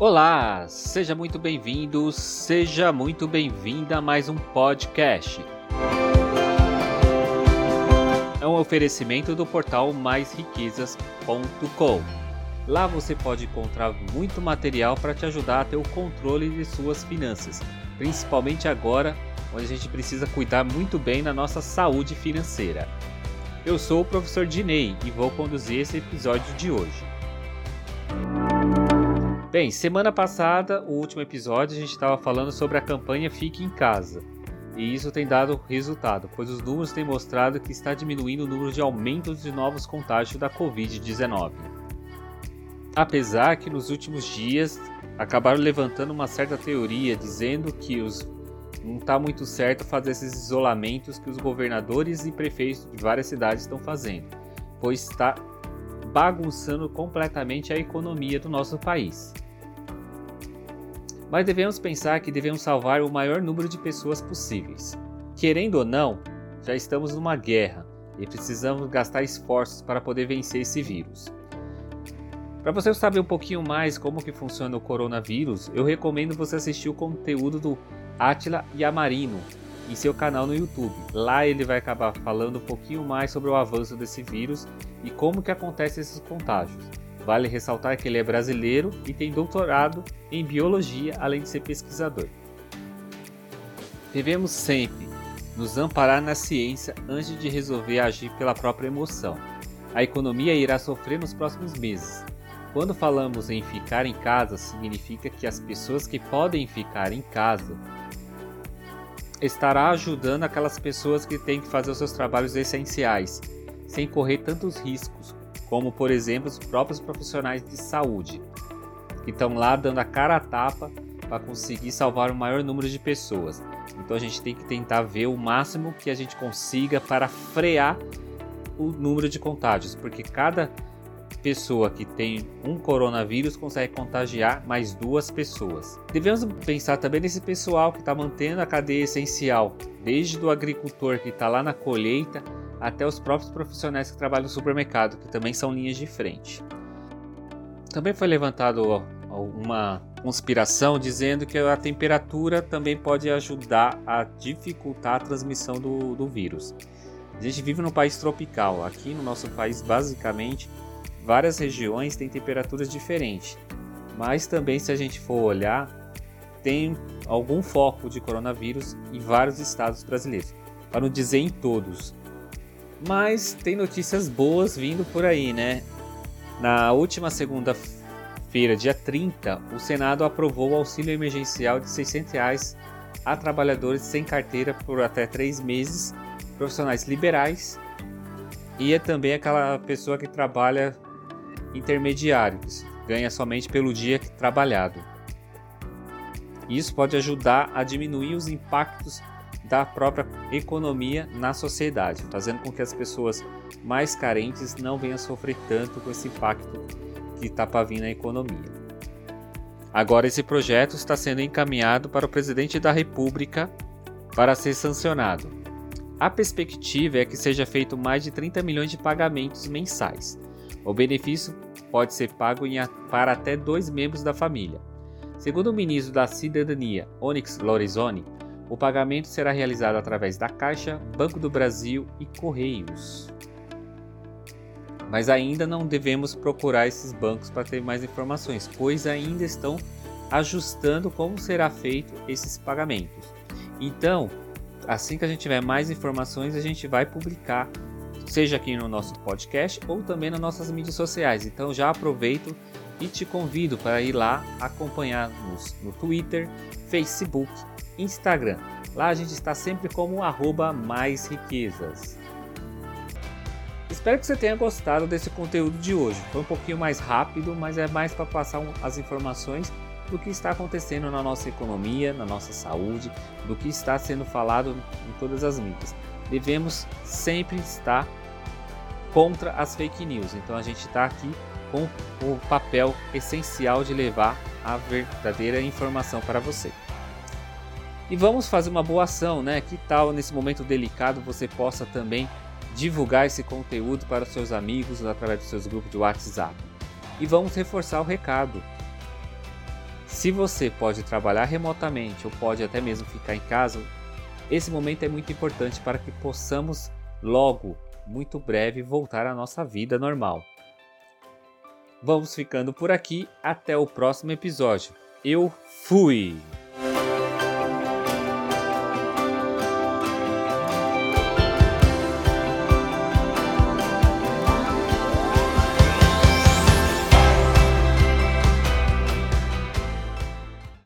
Olá, seja muito bem-vindo, seja muito bem-vinda a mais um podcast. É um oferecimento do portal maisriquezas.com. Lá você pode encontrar muito material para te ajudar a ter o controle de suas finanças, principalmente agora, onde a gente precisa cuidar muito bem da nossa saúde financeira. Eu sou o professor Dinei e vou conduzir esse episódio de hoje. Bem, semana passada, o último episódio, a gente estava falando sobre a campanha Fique em Casa. E isso tem dado resultado, pois os números têm mostrado que está diminuindo o número de aumentos de novos contágios da Covid-19. Apesar que nos últimos dias acabaram levantando uma certa teoria dizendo que os não está muito certo fazer esses isolamentos que os governadores e prefeitos de várias cidades estão fazendo, pois está bagunçando completamente a economia do nosso país. Mas devemos pensar que devemos salvar o maior número de pessoas possíveis. Querendo ou não, já estamos numa guerra e precisamos gastar esforços para poder vencer esse vírus. Para você saber um pouquinho mais como que funciona o coronavírus, eu recomendo você assistir o conteúdo do Atila Yamarino em seu canal no YouTube. Lá ele vai acabar falando um pouquinho mais sobre o avanço desse vírus e como que acontecem esses contágios. Vale ressaltar que ele é brasileiro e tem doutorado em biologia, além de ser pesquisador. Devemos sempre nos amparar na ciência antes de resolver agir pela própria emoção. A economia irá sofrer nos próximos meses. Quando falamos em ficar em casa, significa que as pessoas que podem ficar em casa estará ajudando aquelas pessoas que têm que fazer os seus trabalhos essenciais, sem correr tantos riscos, como por exemplo os próprios profissionais de saúde, que estão lá dando a cara a tapa para conseguir salvar o maior número de pessoas. Então a gente tem que tentar ver o máximo que a gente consiga para frear o número de contágios, porque cada pessoa que tem um coronavírus consegue contagiar mais duas pessoas. Devemos pensar também nesse pessoal que está mantendo a cadeia essencial, desde o agricultor que está lá na colheita até os próprios profissionais que trabalham no supermercado, que também são linhas de frente. Também foi levantado uma conspiração dizendo que a temperatura também pode ajudar a dificultar a transmissão do, do vírus. A gente vive num país tropical. Aqui no nosso país, basicamente, várias regiões têm temperaturas diferentes, mas também, se a gente for olhar, tem algum foco de coronavírus em vários estados brasileiros, para não dizer em todos. Mas tem notícias boas vindo por aí, né? Na última segunda-feira, dia 30, o Senado aprovou o auxílio emergencial de 600 reais a trabalhadores sem carteira por até três meses, profissionais liberais e é também aquela pessoa que trabalha intermediário, que ganha somente pelo dia trabalhado. Isso pode ajudar a diminuir os impactos da própria economia na sociedade, fazendo com que as pessoas mais carentes não venham sofrer tanto com esse impacto que está para vir na economia. Agora, esse projeto está sendo encaminhado para o presidente da República para ser sancionado. A perspectiva é que seja feito mais de 30 milhões de pagamentos mensais, o benefício pode ser pago em, para até dois membros da família. Segundo o ministro da Cidadania, Onyx Lorenzoni, o pagamento será realizado através da Caixa, Banco do Brasil e Correios. Mas ainda não devemos procurar esses bancos para ter mais informações, pois ainda estão ajustando como será feito esses pagamentos. Então, assim que a gente tiver mais informações, a gente vai publicar seja aqui no nosso podcast ou também nas nossas mídias sociais. Então já aproveito e te convido para ir lá acompanhar-nos no Twitter, Facebook, Instagram. Lá a gente está sempre como arroba mais riquezas. Espero que você tenha gostado desse conteúdo de hoje. Foi um pouquinho mais rápido, mas é mais para passar as informações do que está acontecendo na nossa economia, na nossa saúde, do que está sendo falado em todas as mídias. Devemos sempre estar contra as fake news. Então a gente está aqui com o papel essencial de levar a verdadeira informação para você. E vamos fazer uma boa ação, né? Que tal nesse momento delicado você possa também divulgar esse conteúdo para os seus amigos através dos seus grupos de WhatsApp? E vamos reforçar o recado. se você pode trabalhar remotamente ou pode até mesmo ficar em casa, esse momento é muito importante para que possamos logo, muito breve, voltar à nossa vida normal. Vamos ficando por aqui, até o próximo episódio. Eu fui!